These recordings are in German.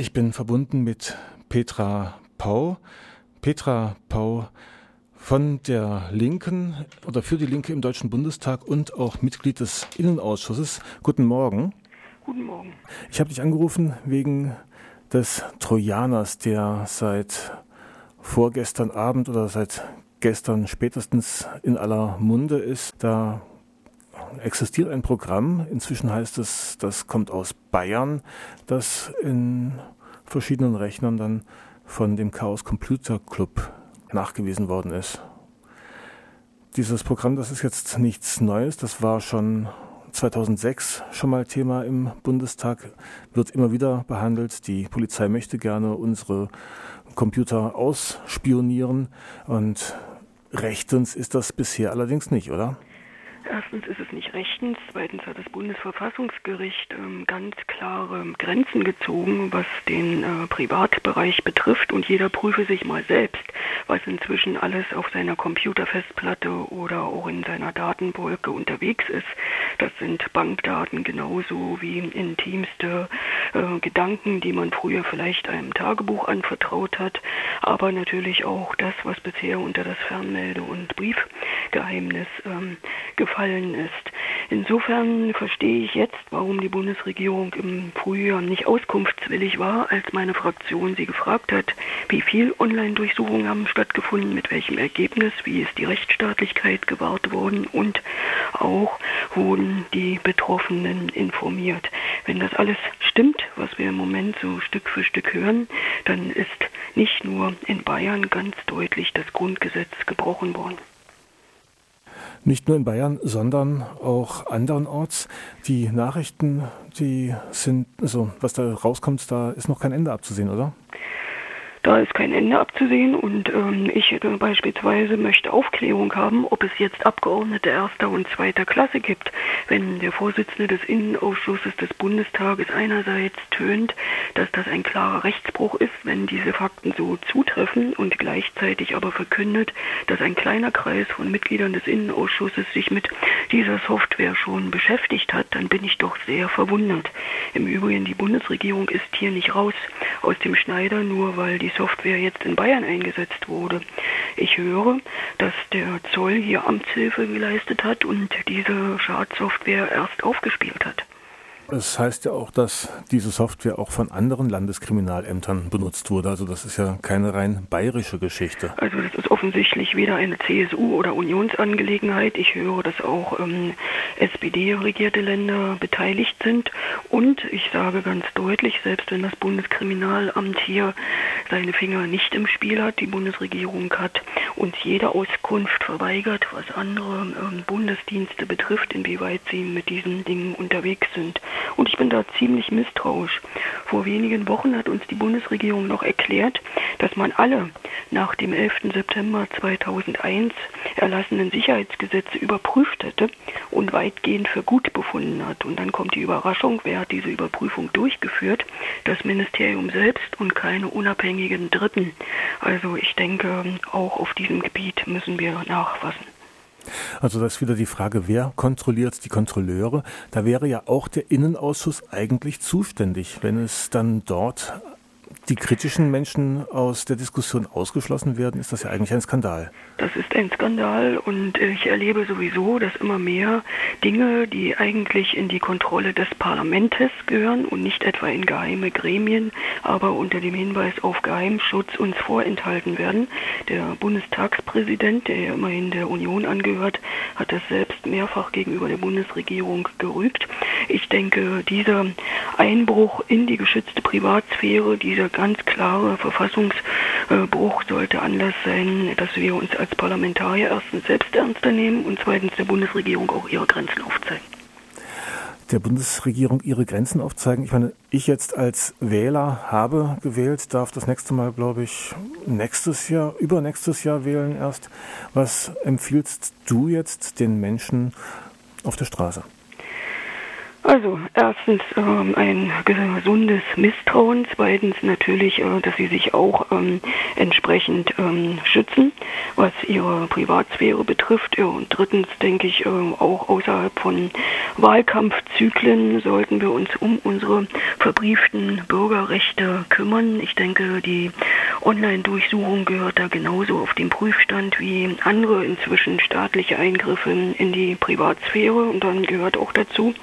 Ich bin verbunden mit Petra Pau. Petra Pau von der Linken oder für die Linke im Deutschen Bundestag und auch Mitglied des Innenausschusses. Guten Morgen. Guten Morgen. Ich habe dich angerufen wegen des Trojaners, der seit vorgestern Abend oder seit gestern spätestens in aller Munde ist. Da existiert ein Programm, inzwischen heißt es, das kommt aus Bayern, das in verschiedenen Rechnern dann von dem Chaos Computer Club nachgewiesen worden ist. Dieses Programm, das ist jetzt nichts Neues, das war schon 2006 schon mal Thema im Bundestag, wird immer wieder behandelt. Die Polizei möchte gerne unsere Computer ausspionieren und rechtens ist das bisher allerdings nicht, oder? Erstens ist es nicht rechtens, zweitens hat das Bundesverfassungsgericht ähm, ganz klare Grenzen gezogen, was den äh, Privatbereich betrifft und jeder prüfe sich mal selbst, was inzwischen alles auf seiner Computerfestplatte oder auch in seiner Datenwolke unterwegs ist. Das sind Bankdaten genauso wie intimste äh, Gedanken, die man früher vielleicht einem Tagebuch anvertraut hat, aber natürlich auch das, was bisher unter das Fernmelde- und Briefgeheimnis ähm, gefallen ist. Insofern verstehe ich jetzt, warum die Bundesregierung im Frühjahr nicht auskunftswillig war, als meine Fraktion sie gefragt hat, wie viel Online-Durchsuchungen haben stattgefunden, mit welchem Ergebnis, wie ist die Rechtsstaatlichkeit gewahrt worden und auch wurden die Betroffenen informiert. Wenn das alles stimmt, was wir im Moment so Stück für Stück hören, dann ist nicht nur in Bayern ganz deutlich das Grundgesetz gebrochen worden. Nicht nur in Bayern, sondern auch andernorts. Die Nachrichten, die sind, also was da rauskommt, da ist noch kein Ende abzusehen, oder? Da ist kein Ende abzusehen und ähm, ich äh, beispielsweise möchte Aufklärung haben, ob es jetzt Abgeordnete erster und zweiter Klasse gibt. Wenn der Vorsitzende des Innenausschusses des Bundestages einerseits tönt, dass das ein klarer Rechtsbruch ist, wenn diese Fakten so zutreffen und gleichzeitig aber verkündet, dass ein kleiner Kreis von Mitgliedern des Innenausschusses sich mit dieser Software schon beschäftigt hat, dann bin ich doch sehr verwundert. Im Übrigen, die Bundesregierung ist hier nicht raus aus dem Schneider, nur weil die Software jetzt in Bayern eingesetzt wurde. Ich höre, dass der Zoll hier Amtshilfe geleistet hat und diese Schadsoftware erst aufgespielt hat. Es heißt ja auch, dass diese Software auch von anderen Landeskriminalämtern benutzt wurde. Also das ist ja keine rein bayerische Geschichte. Also das ist offensichtlich weder eine CSU- oder Unionsangelegenheit. Ich höre, dass auch ähm, SPD-regierte Länder beteiligt sind. Und ich sage ganz deutlich, selbst wenn das Bundeskriminalamt hier seine Finger nicht im Spiel hat, die Bundesregierung hat uns jede Auskunft verweigert, was andere ähm, Bundesdienste betrifft, inwieweit sie mit diesen Dingen unterwegs sind. Und ich bin da ziemlich misstrauisch. Vor wenigen Wochen hat uns die Bundesregierung noch erklärt, dass man alle nach dem 11. September 2001 erlassenen Sicherheitsgesetze überprüft hätte und weitgehend für gut befunden hat. Und dann kommt die Überraschung, wer hat diese Überprüfung durchgeführt? Das Ministerium selbst und keine unabhängigen Dritten. Also ich denke, auch auf diesem Gebiet müssen wir nachfassen. Also das ist wieder die Frage, wer kontrolliert die Kontrolleure? Da wäre ja auch der Innenausschuss eigentlich zuständig, wenn es dann dort die kritischen Menschen aus der Diskussion ausgeschlossen werden, ist das ja eigentlich ein Skandal. Das ist ein Skandal und ich erlebe sowieso, dass immer mehr Dinge, die eigentlich in die Kontrolle des Parlaments gehören und nicht etwa in geheime Gremien, aber unter dem Hinweis auf Geheimschutz uns vorenthalten werden. Der Bundestagspräsident, der ja immerhin der Union angehört, hat das selbst mehrfach gegenüber der Bundesregierung gerügt. Ich denke, dieser Einbruch in die geschützte Privatsphäre, dieser ganz klare Verfassungsbruch sollte Anlass sein, dass wir uns als Parlamentarier erstens selbst ernster nehmen und zweitens der Bundesregierung auch ihre Grenzen aufzeigen der Bundesregierung ihre Grenzen aufzeigen. Ich meine, ich jetzt als Wähler habe gewählt, darf das nächste Mal, glaube ich, nächstes Jahr, übernächstes Jahr wählen erst. Was empfiehlst du jetzt den Menschen auf der Straße? Also erstens ähm, ein gesundes Misstrauen, zweitens natürlich, äh, dass sie sich auch ähm, entsprechend ähm, schützen, was ihre Privatsphäre betrifft. Ja, und drittens denke ich, äh, auch außerhalb von Wahlkampfzyklen sollten wir uns um unsere verbrieften Bürgerrechte kümmern. Ich denke, die Online-Durchsuchung gehört da genauso auf den Prüfstand wie andere inzwischen staatliche Eingriffe in die Privatsphäre. Und dann gehört auch dazu,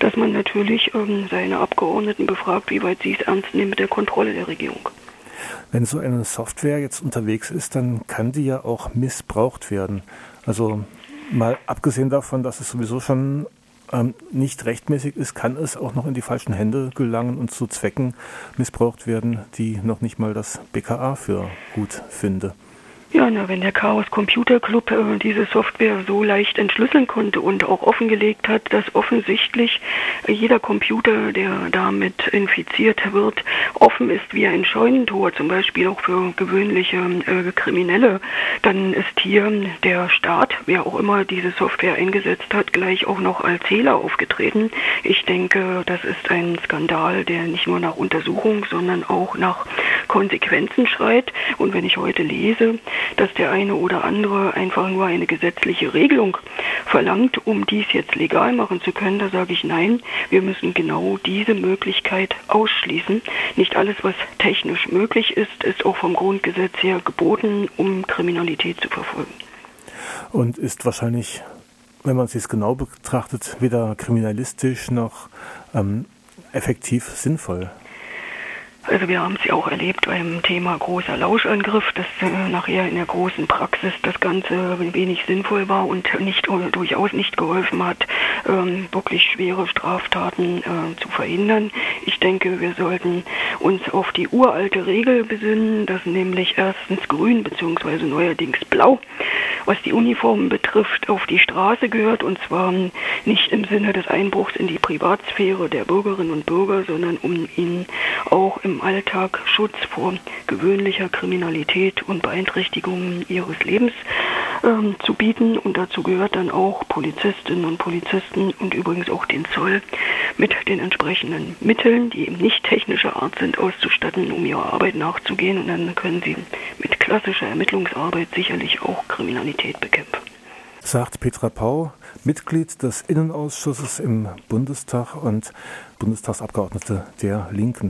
dass man natürlich ähm, seine Abgeordneten befragt, wie weit sie es ernst nehmen mit der Kontrolle der Regierung. Wenn so eine Software jetzt unterwegs ist, dann kann die ja auch missbraucht werden. Also mal abgesehen davon, dass es sowieso schon ähm, nicht rechtmäßig ist, kann es auch noch in die falschen Hände gelangen und zu Zwecken missbraucht werden, die noch nicht mal das BKA für gut finde. Ja, na, wenn der Chaos Computer Club äh, diese Software so leicht entschlüsseln konnte und auch offengelegt hat, dass offensichtlich jeder Computer, der damit infiziert wird, offen ist wie ein Scheunentor, zum Beispiel auch für gewöhnliche äh, Kriminelle, dann ist hier der Staat, wer auch immer diese Software eingesetzt hat, gleich auch noch als Zähler aufgetreten. Ich denke, das ist ein Skandal, der nicht nur nach Untersuchung, sondern auch nach Konsequenzen schreit. Und wenn ich heute lese, dass der eine oder andere einfach nur eine gesetzliche Regelung verlangt, um dies jetzt legal machen zu können, da sage ich nein, wir müssen genau diese Möglichkeit ausschließen. Nicht alles, was technisch möglich ist, ist auch vom Grundgesetz her geboten, um Kriminalität zu verfolgen. Und ist wahrscheinlich, wenn man es jetzt genau betrachtet, weder kriminalistisch noch ähm, effektiv sinnvoll. Also wir haben es ja auch erlebt beim Thema großer Lauschangriff, dass äh, nachher in der großen Praxis das Ganze wenig sinnvoll war und nicht äh, durchaus nicht geholfen hat, ähm, wirklich schwere Straftaten äh, zu verhindern. Ich denke, wir sollten uns auf die uralte Regel besinnen, dass nämlich erstens grün bzw. neuerdings blau was die Uniformen betrifft, auf die Straße gehört und zwar nicht im Sinne des Einbruchs in die Privatsphäre der Bürgerinnen und Bürger, sondern um ihnen auch im Alltag Schutz vor gewöhnlicher Kriminalität und Beeinträchtigungen ihres Lebens ähm, zu bieten. Und dazu gehört dann auch Polizistinnen und Polizisten und übrigens auch den Zoll mit den entsprechenden Mitteln, die eben nicht technischer Art sind, auszustatten, um ihrer Arbeit nachzugehen. Und dann können sie mit klassischer Ermittlungsarbeit sicherlich auch Kriminalität bekämpfen. Sagt Petra Pau, Mitglied des Innenausschusses im Bundestag und Bundestagsabgeordnete der Linken.